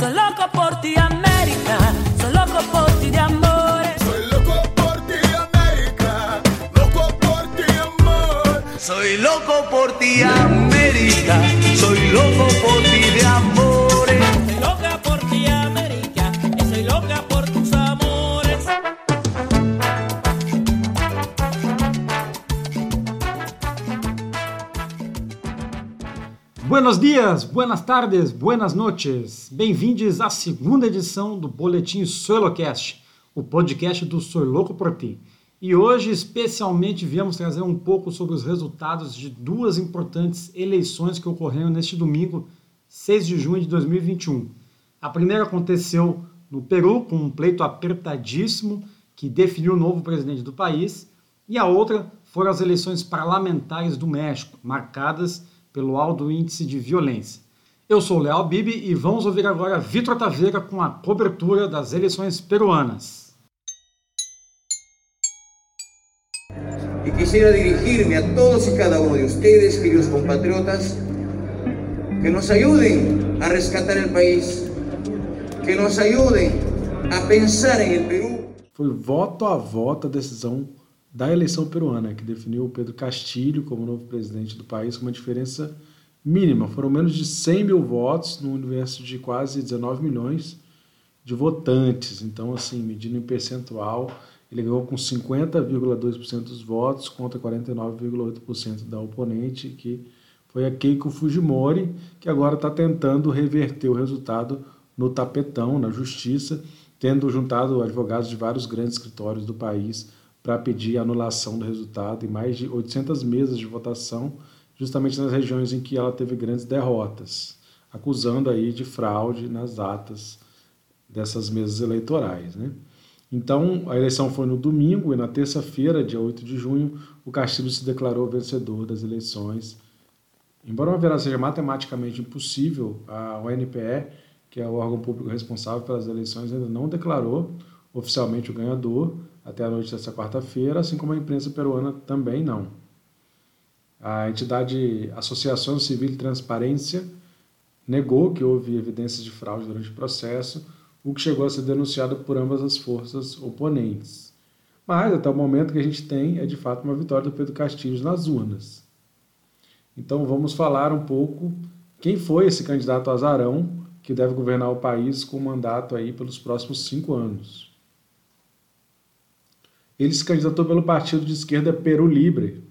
Soy loco por ti, América. Dias, buenas tardes, buenas noches. Bem-vindos à segunda edição do Boletim Soilocast, o podcast do Sou Louco por Ti. E hoje, especialmente, viemos trazer um pouco sobre os resultados de duas importantes eleições que ocorreram neste domingo, 6 de junho de 2021. A primeira aconteceu no Peru, com um pleito apertadíssimo que definiu o novo presidente do país, e a outra foram as eleições parlamentares do México, marcadas pelo alto índice de violência. Eu sou o Léo Bibi e vamos ouvir agora Vitor Taveira com a cobertura das eleições peruanas. Y quisiera dirigirme a todos y cada uno de ustedes, queridos compatriotas, que nos ayuden a rescatar el país, que nos ayuden a pensar en el Perú. Foi voto a voto a decisão da eleição peruana, que definiu Pedro Castilho como novo presidente do país com uma diferença mínima. Foram menos de 100 mil votos no universo de quase 19 milhões de votantes. Então, assim, medindo em percentual, ele ganhou com 50,2% dos votos contra 49,8% da oponente, que foi a Keiko Fujimori, que agora está tentando reverter o resultado no tapetão, na justiça, tendo juntado advogados de vários grandes escritórios do país para pedir anulação do resultado em mais de 800 mesas de votação, justamente nas regiões em que ela teve grandes derrotas, acusando aí de fraude nas atas dessas mesas eleitorais. Né? Então, a eleição foi no domingo e na terça-feira, dia 8 de junho, o Castilho se declarou vencedor das eleições. Embora uma virada seja matematicamente impossível, a ONPE, que é o órgão público responsável pelas eleições, ainda não declarou oficialmente o ganhador, até a noite dessa quarta-feira, assim como a imprensa peruana também não. A entidade Associação Civil Transparência negou que houve evidências de fraude durante o processo, o que chegou a ser denunciado por ambas as forças oponentes. Mas, até o momento que a gente tem, é de fato uma vitória do Pedro Castilhos nas urnas. Então, vamos falar um pouco quem foi esse candidato azarão que deve governar o país com mandato aí pelos próximos cinco anos. Ele se candidatou pelo partido de esquerda Peru Libre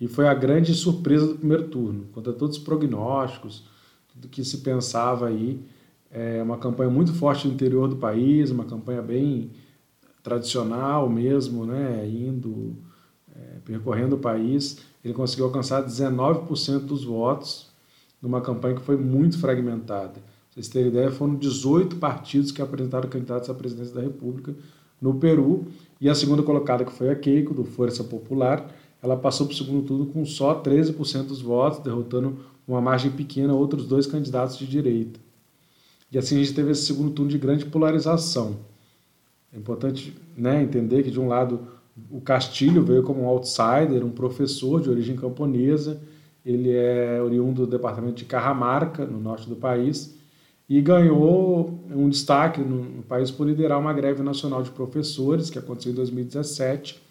e foi a grande surpresa do primeiro turno. Contra todos os prognósticos, tudo que se pensava aí, é uma campanha muito forte no interior do país, uma campanha bem tradicional mesmo, né, indo, é, percorrendo o país. Ele conseguiu alcançar 19% dos votos numa campanha que foi muito fragmentada. Pra vocês terem ideia, foram 18 partidos que apresentaram candidatos à presidência da República no Peru e a segunda colocada, que foi a Keiko, do Força Popular, ela passou para o segundo turno com só 13% dos votos, derrotando uma margem pequena outros dois candidatos de direita. E assim a gente teve esse segundo turno de grande polarização. É importante né, entender que, de um lado, o Castilho veio como um outsider, um professor de origem camponesa, ele é oriundo do departamento de Carramarca, no norte do país, e ganhou um destaque no, no, país por liderar uma greve nacional de professores que aconteceu em 2017.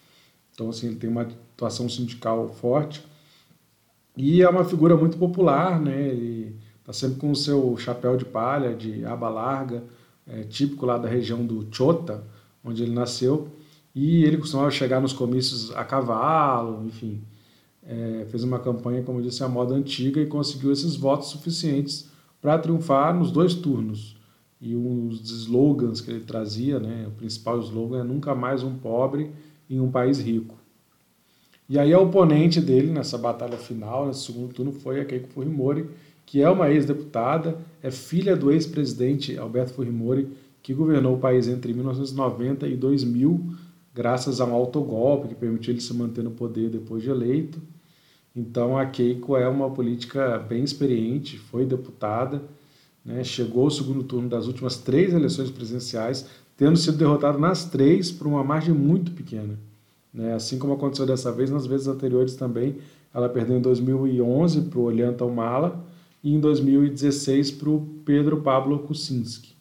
Então, assim, ele tem uma atuação sindical forte e é uma figura muito popular, né? Ele está sempre com o seu chapéu de palha, de aba larga, é, típico lá da região do Chota, onde ele nasceu. E ele costumava chegar nos comícios a cavalo, enfim. É, fez uma campanha, como eu disse, à moda antiga e conseguiu esses votos suficientes para triunfar nos dois turnos. E dos slogans que ele trazia, né, o principal slogan é nunca mais um pobre em um país rico. E aí a oponente dele nessa batalha final, nesse segundo turno, foi a Keiko Fujimori, que é uma ex-deputada, é filha do ex-presidente Alberto Fujimori, que governou o país entre 1990 e 2000, graças a um autogolpe que permitiu ele se manter no poder depois de eleito. Então a Keiko é uma política bem experiente, foi deputada, né, chegou ao segundo turno das últimas três eleições presidenciais, tendo sido derrotada nas três por uma margem muito pequena. Né, assim como aconteceu dessa vez, nas vezes anteriores também, ela perdeu em 2011 para o Ollanta Humala e em 2016 para o Pedro Pablo Kuczynski.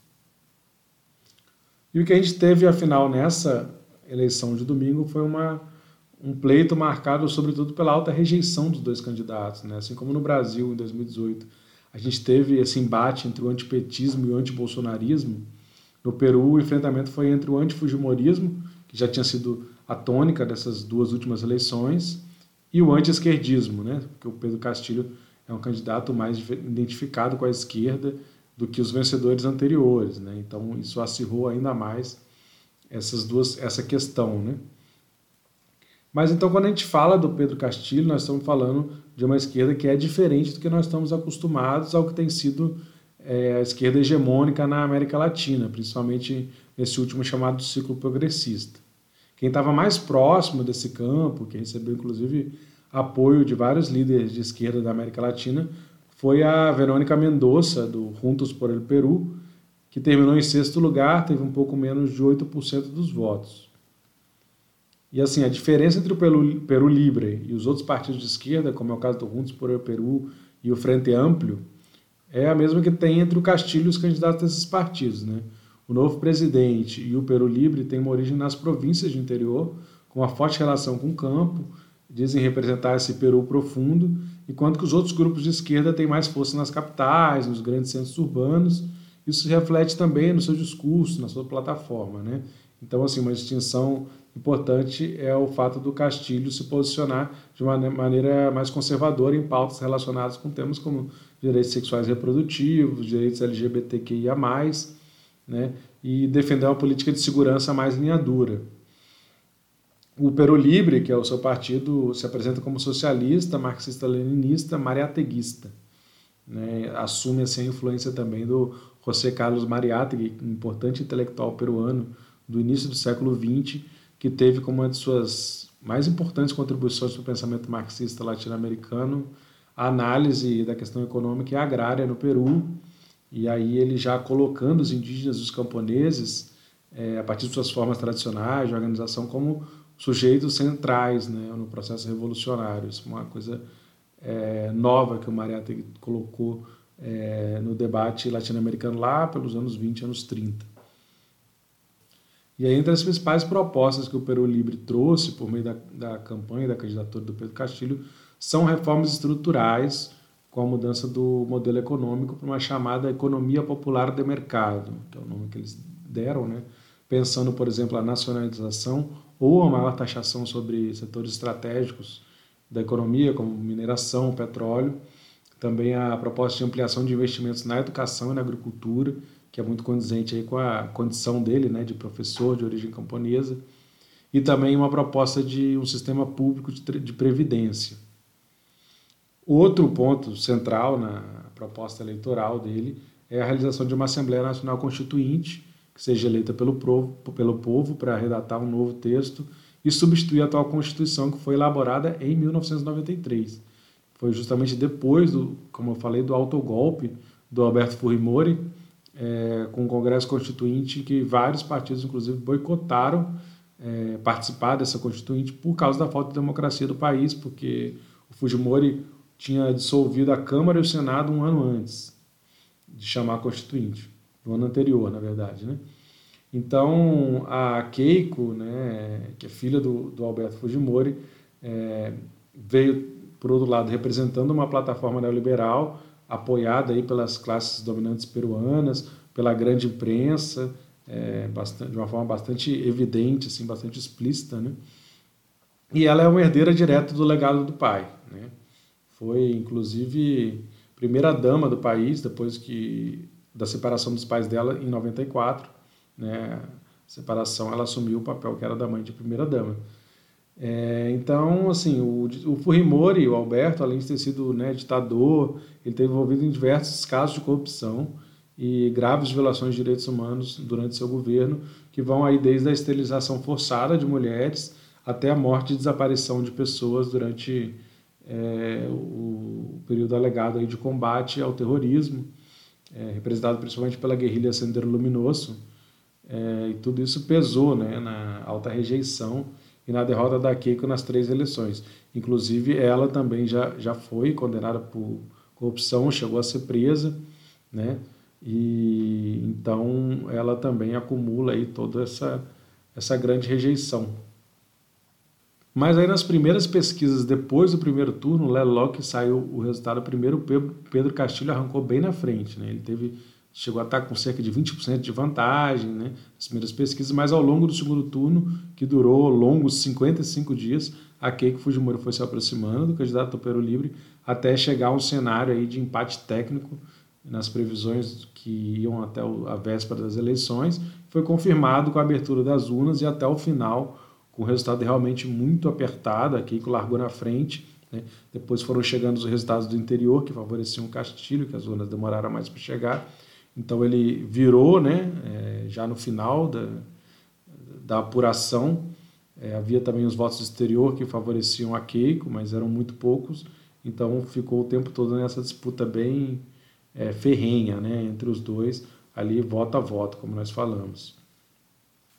E o que a gente teve, afinal, nessa eleição de domingo foi uma, um pleito marcado, sobretudo, pela alta rejeição dos dois candidatos. Né? Assim como no Brasil, em 2018, a gente teve esse embate entre o antipetismo e o antibolsonarismo, no Peru o enfrentamento foi entre o antifujimorismo, que já tinha sido a tônica dessas duas últimas eleições, e o anti-esquerdismo, né? porque o Pedro Castilho é um candidato mais identificado com a esquerda do que os vencedores anteriores. Né? Então isso acirrou ainda mais essas duas, essa questão. Né? Mas então quando a gente fala do Pedro Castilho, nós estamos falando de uma esquerda que é diferente do que nós estamos acostumados ao que tem sido é, a esquerda hegemônica na América Latina, principalmente nesse último chamado ciclo progressista. Quem estava mais próximo desse campo, que recebeu inclusive apoio de vários líderes de esquerda da América Latina, foi a Verônica Mendonça, do Juntos por el Peru, que terminou em sexto lugar, teve um pouco menos de 8% dos votos. E assim, a diferença entre o Peru, Peru Libre e os outros partidos de esquerda, como é o caso do Juntos por el Peru e o Frente Amplio, é a mesma que tem entre o Castilho e os candidatos desses partidos. Né? O novo presidente e o Peru Libre têm uma origem nas províncias de interior, com uma forte relação com o campo, dizem representar esse Peru profundo enquanto que os outros grupos de esquerda têm mais força nas capitais, nos grandes centros urbanos. Isso se reflete também no seu discurso, na sua plataforma. Né? Então, assim, uma distinção importante é o fato do Castilho se posicionar de uma maneira mais conservadora em pautas relacionadas com temas como direitos sexuais reprodutivos, direitos LGBTQIA+, né? e defender uma política de segurança mais linha dura. O Peru Libre, que é o seu partido, se apresenta como socialista, marxista-leninista, mariateguista. Né? Assume assim, a influência também do José Carlos Mariátegui, importante intelectual peruano do início do século XX, que teve como uma de suas mais importantes contribuições para o pensamento marxista latino-americano a análise da questão econômica e agrária no Peru. E aí ele já colocando os indígenas, os camponeses, é, a partir de suas formas tradicionais de organização, como sujeitos centrais né, no processo revolucionário. Isso é uma coisa é, nova que o Mariátegui colocou é, no debate latino-americano lá pelos anos 20, anos 30. E aí, entre as principais propostas que o Peru Libre trouxe por meio da, da campanha da candidatura do Pedro Castilho são reformas estruturais, com a mudança do modelo econômico para uma chamada economia popular de mercado, que é o nome que eles deram, né? pensando, por exemplo, a nacionalização ou a maior taxação sobre setores estratégicos da economia, como mineração, petróleo. Também a proposta de ampliação de investimentos na educação e na agricultura, que é muito condizente aí com a condição dele, né, de professor de origem camponesa. E também uma proposta de um sistema público de previdência. Outro ponto central na proposta eleitoral dele é a realização de uma Assembleia Nacional Constituinte, que seja eleita pelo povo, pelo povo para redatar um novo texto e substituir a atual Constituição que foi elaborada em 1993. Foi justamente depois, do, como eu falei, do autogolpe do Alberto Fujimori, é, com o Congresso Constituinte, que vários partidos, inclusive, boicotaram é, participar dessa Constituinte por causa da falta de democracia do país, porque o Fujimori tinha dissolvido a Câmara e o Senado um ano antes de chamar a Constituinte no ano anterior, na verdade, né? Então, a Keiko, né, que é filha do, do Alberto Fujimori, é, veio, por outro lado, representando uma plataforma neoliberal apoiada aí pelas classes dominantes peruanas, pela grande imprensa, é, bastante, de uma forma bastante evidente, assim, bastante explícita, né? E ela é uma herdeira direta do legado do pai, né? Foi, inclusive, primeira dama do país, depois que da separação dos pais dela em 94, né? separação, ela assumiu o papel que era da mãe de primeira dama. É, então, assim, o, o Fujimori, o Alberto, além de ter sido né, ditador, ele teve envolvido em diversos casos de corrupção e graves violações de direitos humanos durante seu governo, que vão aí desde a esterilização forçada de mulheres até a morte e desaparição de pessoas durante é, o período alegado aí de combate ao terrorismo é, representado principalmente pela guerrilha Sendero Luminoso, é, e tudo isso pesou né, na alta rejeição e na derrota da Keiko nas três eleições. Inclusive, ela também já, já foi condenada por corrupção, chegou a ser presa, né? E então ela também acumula aí toda essa essa grande rejeição. Mas aí nas primeiras pesquisas depois do primeiro turno, que saiu o resultado primeiro, Pedro Castilho arrancou bem na frente, né? Ele teve chegou a estar com cerca de 20% de vantagem, né? As primeiras pesquisas, mas ao longo do segundo turno, que durou longos 55 dias, a Keiko Fujimori foi se aproximando do candidato Topero Livre até chegar a um cenário aí de empate técnico nas previsões que iam até a véspera das eleições, foi confirmado com a abertura das urnas e até o final, com o resultado realmente muito apertado, a Keiko largou na frente, né? depois foram chegando os resultados do interior, que favoreciam o Castilho, que as urnas demoraram mais para chegar, então ele virou, né, é, já no final da, da apuração, é, havia também os votos do exterior que favoreciam a Keiko, mas eram muito poucos, então ficou o tempo todo nessa disputa bem é, ferrenha né, entre os dois, ali voto a voto, como nós falamos.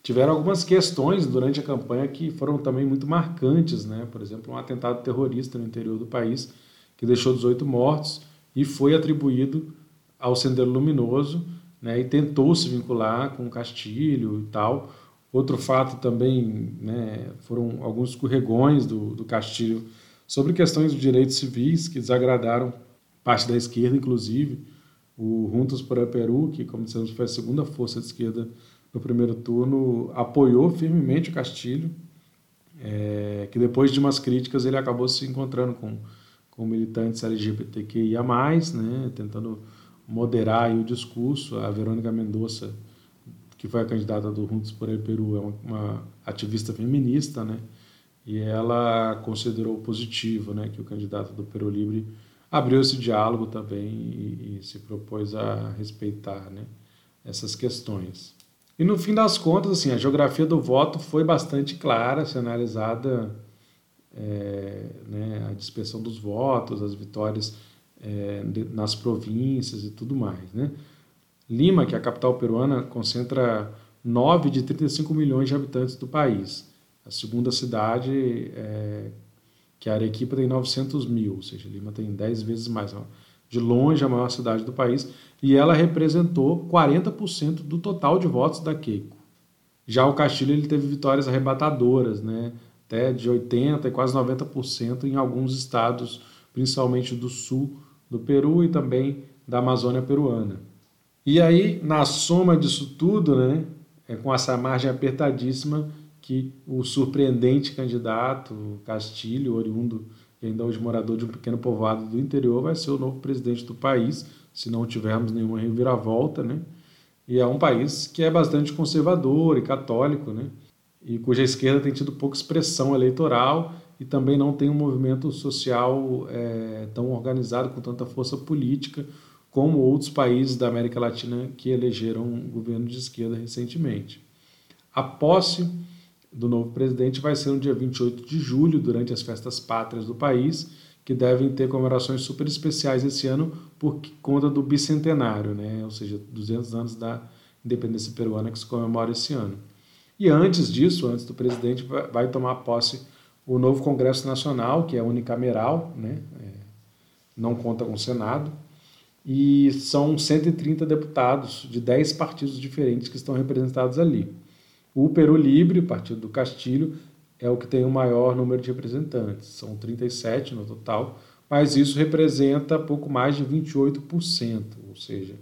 Tiveram algumas questões durante a campanha que foram também muito marcantes, né? por exemplo, um atentado terrorista no interior do país que deixou 18 mortos e foi atribuído ao Sendero Luminoso né? e tentou se vincular com o Castilho e tal. Outro fato também né, foram alguns escorregões do, do Castilho sobre questões de direitos civis que desagradaram parte da esquerda, inclusive, o Juntos por el Peru, que, como dissemos, foi a segunda força de esquerda no primeiro turno, apoiou firmemente o Castilho, é, que depois de umas críticas ele acabou se encontrando com, com militantes LGBTQIA+, né, tentando moderar o discurso. A Verônica Mendonça, que foi a candidata do Juntos por el Peru, é uma, uma ativista feminista, né, e ela considerou positivo né, que o candidato do Peru Livre abriu esse diálogo também e, e se propôs a respeitar né, essas questões. E no fim das contas, assim, a geografia do voto foi bastante clara, se analisada é, né, a dispersão dos votos, as vitórias é, nas províncias e tudo mais. Né? Lima, que é a capital peruana, concentra 9 de 35 milhões de habitantes do país. A segunda cidade é, que a Arequipa tem 900 mil, ou seja, Lima tem 10 vezes mais, de longe a maior cidade do país, e ela representou 40% do total de votos da Keiko. Já o Castilho ele teve vitórias arrebatadoras, né? até de 80% e quase 90% em alguns estados, principalmente do sul do Peru e também da Amazônia peruana. E aí, na soma disso tudo, né, é com essa margem apertadíssima, que o surpreendente candidato Castilho, oriundo e ainda hoje morador de um pequeno povoado do interior, vai ser o novo presidente do país, se não tivermos nenhuma reviravolta, né? E é um país que é bastante conservador e católico, né? E cuja esquerda tem tido pouca expressão eleitoral e também não tem um movimento social é, tão organizado, com tanta força política, como outros países da América Latina que elegeram um governo de esquerda recentemente. A posse do novo presidente vai ser no dia 28 de julho, durante as festas pátrias do país, que devem ter comemorações super especiais esse ano por conta do bicentenário, né? ou seja, 200 anos da independência peruana que se comemora esse ano. E antes disso, antes do presidente, vai tomar posse o novo Congresso Nacional, que é unicameral, né? É, não conta com o Senado, e são 130 deputados de 10 partidos diferentes que estão representados ali. O Peru Libre, Partido do Castilho, é o que tem o maior número de representantes, são 37 no total, mas isso representa pouco mais de 28%, ou seja,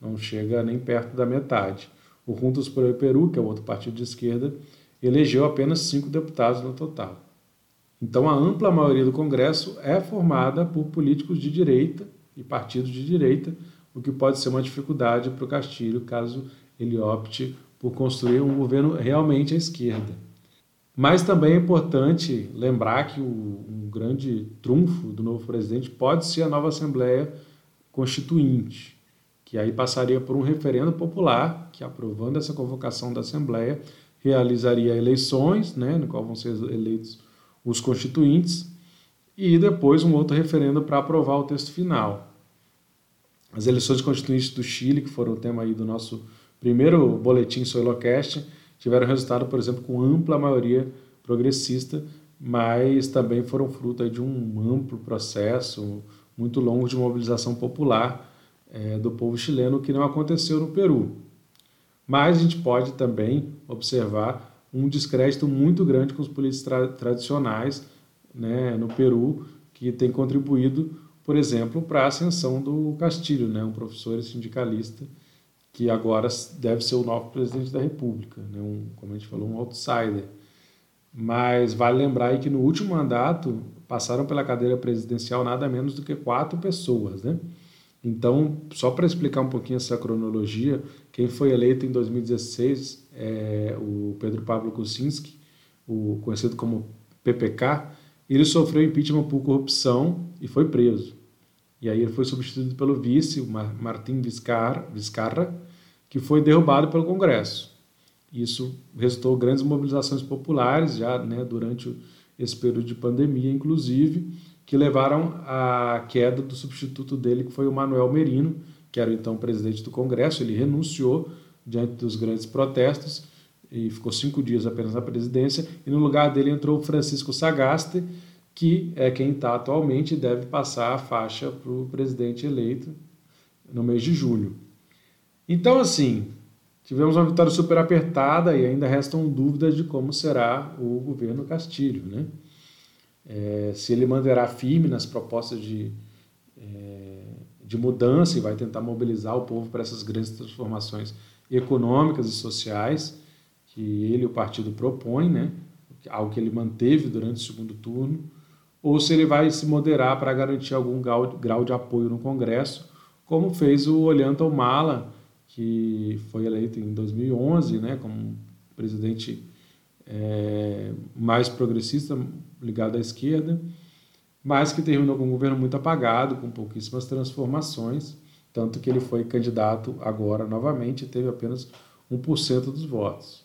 não chega nem perto da metade. O Juntos por Peru, que é o outro partido de esquerda, elegeu apenas cinco deputados no total. Então, a ampla maioria do Congresso é formada por políticos de direita e partidos de direita, o que pode ser uma dificuldade para o Castilho caso ele opte por construir um governo realmente à esquerda. Mas também é importante lembrar que o, um grande trunfo do novo presidente pode ser a nova Assembleia Constituinte, que aí passaria por um referendo popular, que aprovando essa convocação da Assembleia, realizaria eleições, né, no qual vão ser eleitos os constituintes, e depois um outro referendo para aprovar o texto final. As eleições constituintes do Chile, que foram o tema aí do nosso primeiro boletim Soilocast tiveram resultado, por exemplo, com ampla maioria progressista, mas também foram fruto de um amplo processo, muito longo de mobilização popular é, do povo chileno, que não aconteceu no Peru. Mas a gente pode também observar um descrédito muito grande com os políticos tra tradicionais né, no Peru, que tem contribuído, por exemplo, para a ascensão do Castilho, né, um professor sindicalista que agora deve ser o novo presidente da República, né, um, como a gente falou, um outsider. Mas vale lembrar aí que no último mandato passaram pela cadeira presidencial nada menos do que quatro pessoas, né? Então, só para explicar um pouquinho essa cronologia, quem foi eleito em 2016 é o Pedro Pablo Kuczynski, o conhecido como PPK, ele sofreu impeachment por corrupção e foi preso. E aí ele foi substituído pelo vice, o Martim Vizcarra, que foi derrubado pelo Congresso. Isso resultou grandes mobilizações populares já né, durante esse período de pandemia, inclusive, que levaram à queda do substituto dele, que foi o Manuel Merino, que era então presidente do Congresso. Ele renunciou diante dos grandes protestos e ficou cinco dias apenas na presidência. E no lugar dele entrou Francisco Sagaste, que é quem está atualmente e deve passar a faixa para o presidente eleito no mês de julho. Então, assim, tivemos uma vitória super apertada e ainda restam dúvidas de como será o governo Castilho, né? É, se ele manterá firme nas propostas de, é, de mudança e vai tentar mobilizar o povo para essas grandes transformações econômicas e sociais que ele o partido propõe, né? algo que ele manteve durante o segundo turno, ou se ele vai se moderar para garantir algum grau, de apoio no Congresso, como fez o Ollanta Humala, que foi eleito em 2011 né, como presidente é, mais progressista, ligado à esquerda, mas que terminou com um governo muito apagado, com pouquíssimas transformações, tanto que ele foi candidato agora novamente e teve apenas 1% dos votos.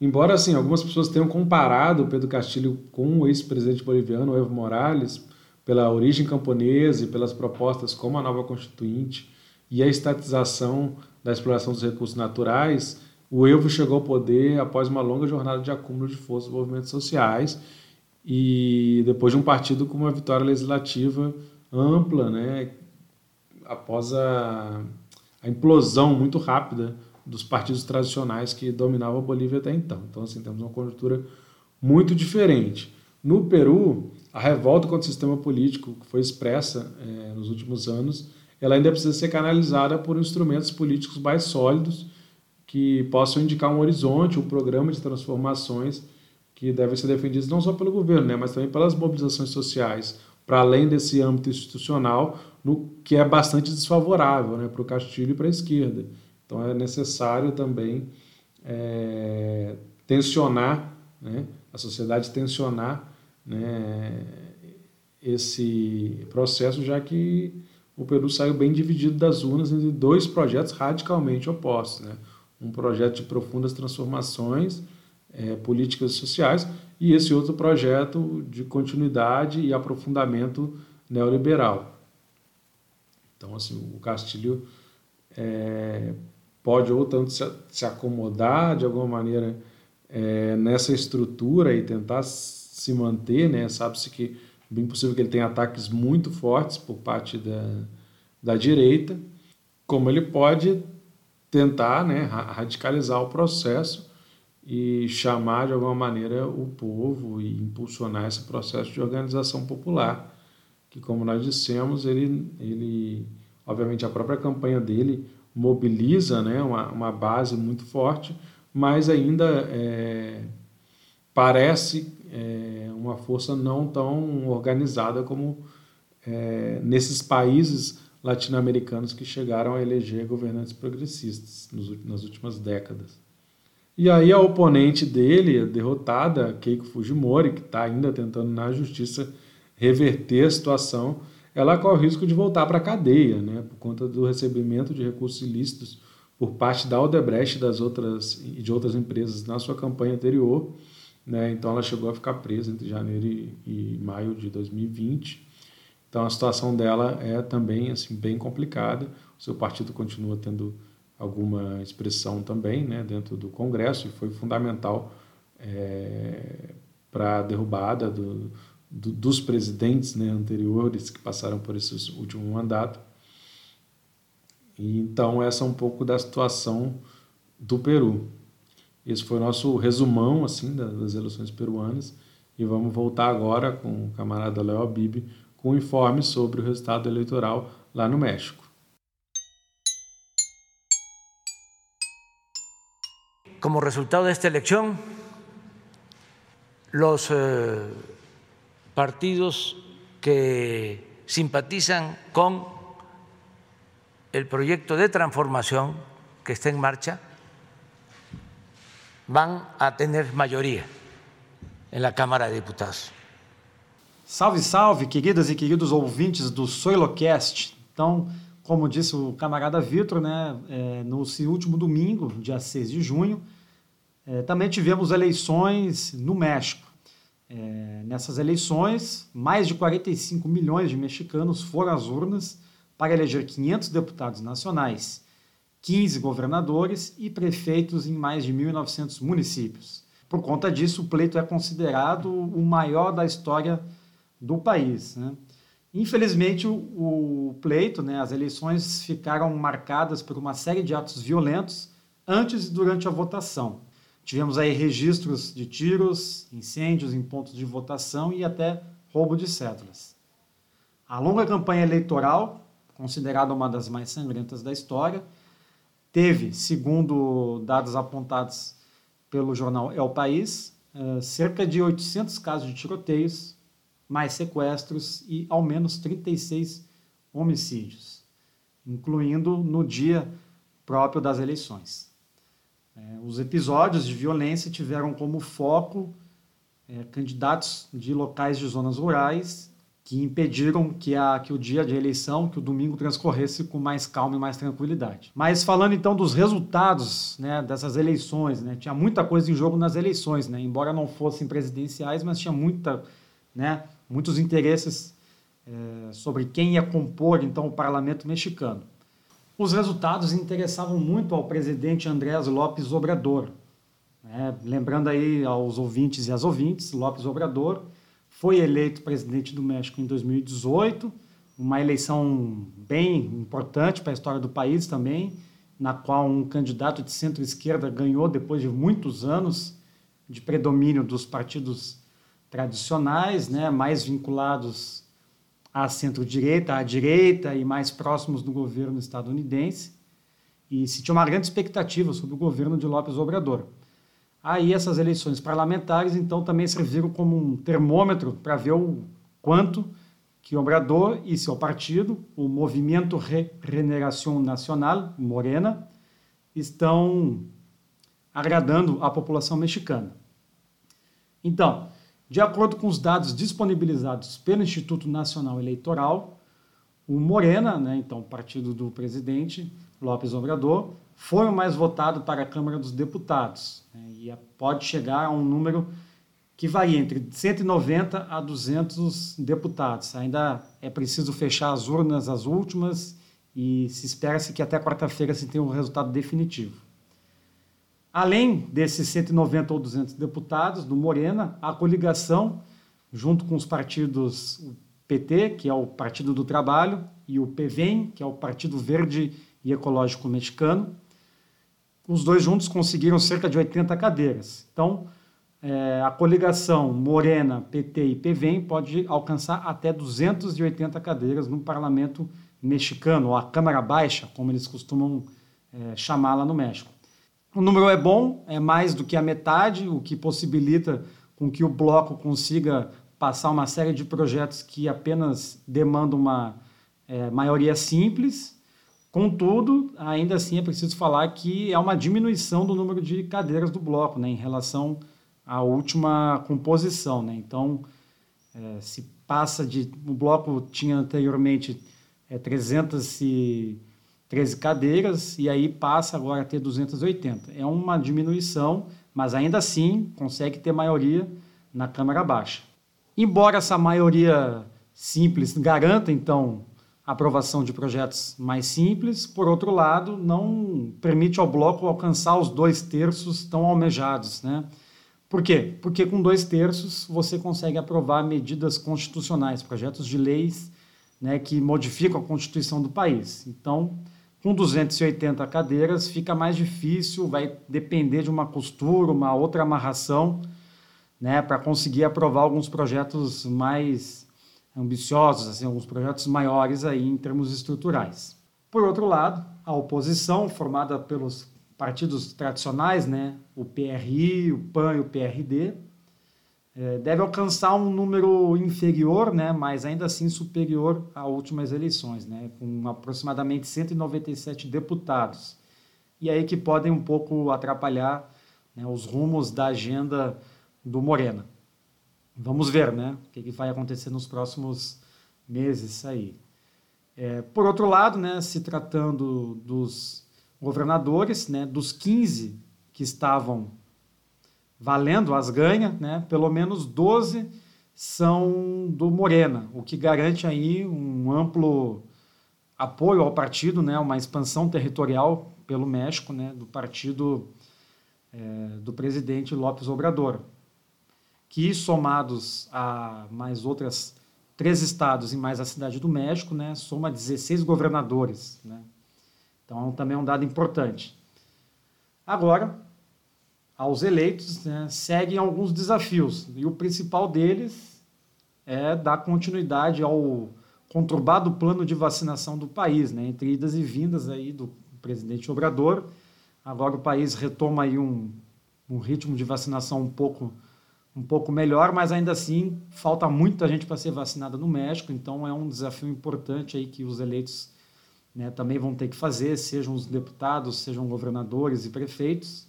Embora assim, algumas pessoas tenham comparado Pedro Castilho com o ex-presidente boliviano Evo Morales pela origem camponesa e pelas propostas como a nova constituinte e a estatização da exploração dos recursos naturais, o Evo chegou ao poder após uma longa jornada de acúmulo de forças e movimentos sociais e depois de um partido com uma vitória legislativa ampla, né, após a, a implosão muito rápida dos partidos tradicionais que dominavam a Bolívia até então. Então, assim, temos uma conjuntura muito diferente. No Peru, a revolta contra o sistema político que foi expressa é, nos últimos anos, ela ainda precisa ser canalizada por instrumentos políticos mais sólidos que possam indicar um horizonte, um programa de transformações que devem ser defendidos não só pelo governo, né, mas também pelas mobilizações sociais, para além desse âmbito institucional, no que é bastante desfavorável né, para o Castilho e para a esquerda. Então é necessário também é, tensionar, né, a sociedade tensionar né, esse processo, já que o Peru saiu bem dividido das urnas entre dois projetos radicalmente opostos. Né? Um projeto de profundas transformações é, políticas e sociais e esse outro projeto de continuidade e aprofundamento neoliberal. Então, assim, o Castilho é, pode ou tanto se, se acomodar de alguma maneira é, nessa estrutura e tentar se manter, né? Sabe-se que é bem possível que ele tenha ataques muito fortes por parte da, da direita, como ele pode tentar né, radicalizar o processo e chamar de alguma maneira o povo e impulsionar esse processo de organização popular, que como nós dissemos, ele, ele obviamente a própria campanha dele mobiliza né, uma, uma base muito forte, mas ainda é, parece é, uma força não tão organizada como é, nesses países latino-americanos que chegaram a eleger governantes progressistas nos, nas últimas décadas. E aí a oponente dele, a derrotada, Keiko Fujimori, que está ainda tentando na justiça reverter a situação, ela corre o risco de voltar para a cadeia, né, por conta do recebimento de recursos ilícitos por parte da Odebrecht e das outras, e de outras empresas na sua campanha anterior. Né, então ela chegou a ficar presa entre janeiro e, e maio de 2020. Então a situação dela é também assim bem complicada. O seu partido continua tendo alguma expressão também né, dentro do Congresso e foi fundamental é, para a derrubada do, do, dos presidentes né, anteriores que passaram por esse último mandato. E, então, essa é um pouco da situação do Peru. Esse foi o nosso resumão assim das eleições peruanas e vamos voltar agora com o camarada Léo Abib com um informe sobre o resultado eleitoral lá no México. Como resultado de esta elección, los eh, partidos que simpatizan con el proyecto de transformación que está en marcha van a tener mayoría en la Cámara de Diputados. Salve, salve, queridas e queridos ouvintes do Soilocast. Então, como disse o camarada Vitor, né, é, no último domingo, dia 6 de junho, é, também tivemos eleições no México. É, nessas eleições, mais de 45 milhões de mexicanos foram às urnas para eleger 500 deputados nacionais, 15 governadores e prefeitos em mais de 1.900 municípios. Por conta disso, o pleito é considerado o maior da história do país. Né? Infelizmente, o, o pleito, né, as eleições ficaram marcadas por uma série de atos violentos antes e durante a votação. Tivemos aí registros de tiros, incêndios em pontos de votação e até roubo de cédulas. A longa campanha eleitoral, considerada uma das mais sangrentas da história, teve, segundo dados apontados pelo jornal El País, eh, cerca de 800 casos de tiroteios, mais sequestros e ao menos 36 homicídios, incluindo no dia próprio das eleições. É, os episódios de violência tiveram como foco é, candidatos de locais de zonas rurais que impediram que, a, que o dia de eleição, que o domingo transcorresse com mais calma e mais tranquilidade. Mas falando então dos resultados né, dessas eleições, né, tinha muita coisa em jogo nas eleições, né, embora não fossem presidenciais, mas tinha muita, né, muitos interesses é, sobre quem ia compor então o parlamento mexicano. Os resultados interessavam muito ao presidente Andrés Lopes Obrador. É, lembrando aí aos ouvintes e às ouvintes, Lopes Obrador foi eleito presidente do México em 2018, uma eleição bem importante para a história do país também, na qual um candidato de centro-esquerda ganhou depois de muitos anos de predomínio dos partidos tradicionais, né, mais vinculados à centro-direita, à direita e mais próximos do governo estadunidense. E se tinha uma grande expectativa sobre o governo de López Obrador. Aí essas eleições parlamentares, então, também serviram como um termômetro para ver o quanto que Obrador e seu partido, o Movimento Regeneração Nacional, Morena, estão agradando a população mexicana. Então, de acordo com os dados disponibilizados pelo Instituto Nacional Eleitoral, o Morena, né, então partido do presidente López Obrador, foi o mais votado para a Câmara dos Deputados né, e pode chegar a um número que varia entre 190 a 200 deputados. Ainda é preciso fechar as urnas, as últimas, e se espera-se que até quarta-feira se tenha um resultado definitivo. Além desses 190 ou 200 deputados do Morena, a coligação, junto com os partidos PT, que é o Partido do Trabalho, e o PVEM, que é o Partido Verde e Ecológico Mexicano, os dois juntos conseguiram cerca de 80 cadeiras. Então, é, a coligação Morena, PT e PVEM pode alcançar até 280 cadeiras no parlamento mexicano, ou a Câmara Baixa, como eles costumam é, chamá-la no México. O número é bom, é mais do que a metade, o que possibilita com que o bloco consiga passar uma série de projetos que apenas demandam uma é, maioria simples. Contudo, ainda assim é preciso falar que é uma diminuição do número de cadeiras do bloco né, em relação à última composição. Né? Então, é, se passa de. O bloco tinha anteriormente é, 300 e 13 cadeiras e aí passa agora a ter 280. É uma diminuição, mas ainda assim consegue ter maioria na Câmara Baixa. Embora essa maioria simples garanta, então, a aprovação de projetos mais simples, por outro lado, não permite ao bloco alcançar os dois terços tão almejados, né? Por quê? Porque com dois terços você consegue aprovar medidas constitucionais, projetos de leis né, que modificam a Constituição do país. Então, com 280 cadeiras fica mais difícil, vai depender de uma costura, uma outra amarração, né, para conseguir aprovar alguns projetos mais ambiciosos, assim, alguns projetos maiores aí em termos estruturais. Por outro lado, a oposição, formada pelos partidos tradicionais, né, o PRI, o PAN e o PRD, deve alcançar um número inferior, né, mas ainda assim superior às últimas eleições, né, com aproximadamente 197 deputados. E aí que podem um pouco atrapalhar né, os rumos da agenda do Morena. Vamos ver né, o que, que vai acontecer nos próximos meses aí. É, por outro lado, né, se tratando dos governadores, né, dos 15 que estavam valendo as ganhas, né, pelo menos 12 são do Morena, o que garante aí um amplo apoio ao partido, né, uma expansão territorial pelo México, né, do partido é, do presidente López Obrador, que somados a mais outras três estados e mais a cidade do México, né, soma 16 governadores, né, então, também é um dado importante. Agora, aos eleitos, né, seguem alguns desafios, e o principal deles é dar continuidade ao conturbado plano de vacinação do país, né, entre idas e vindas aí do presidente Obrador. Agora o país retoma aí um, um ritmo de vacinação um pouco um pouco melhor, mas ainda assim falta muita gente para ser vacinada no México, então é um desafio importante aí que os eleitos né, também vão ter que fazer, sejam os deputados, sejam governadores e prefeitos.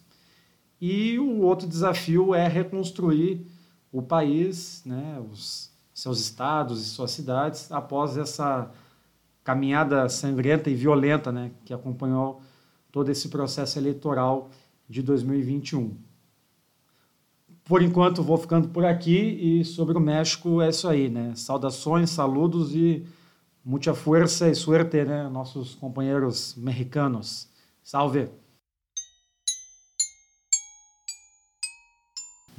E o outro desafio é reconstruir o país, né, os seus estados e suas cidades, após essa caminhada sangrenta e violenta né, que acompanhou todo esse processo eleitoral de 2021. Por enquanto, vou ficando por aqui e sobre o México é isso aí, né? Saudações, saludos e Mucha fuerza y suerte, né? Nossos companheiros mexicanos. Salve!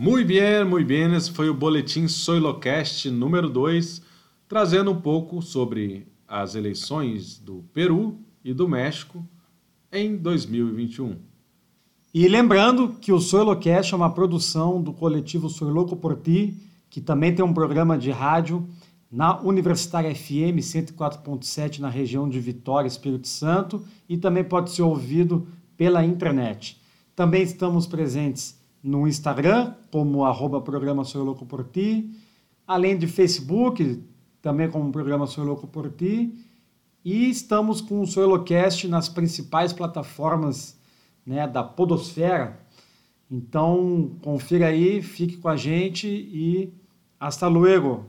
Muito bem, muito bem. Esse foi o Boletim Soilocast número 2, trazendo um pouco sobre as eleições do Peru e do México em 2021. E lembrando que o Soilocast é uma produção do coletivo Soiloco por Ti, que também tem um programa de rádio na Universitária FM 104.7 na região de Vitória, Espírito Santo e também pode ser ouvido pela internet. Também estamos presentes no Instagram, como arroba programa Sou Louco por Ti, além de Facebook, também como programa Sou Louco por Ti, e estamos com o Soilocast nas principais plataformas né, da podosfera. Então, confira aí, fique com a gente e hasta luego!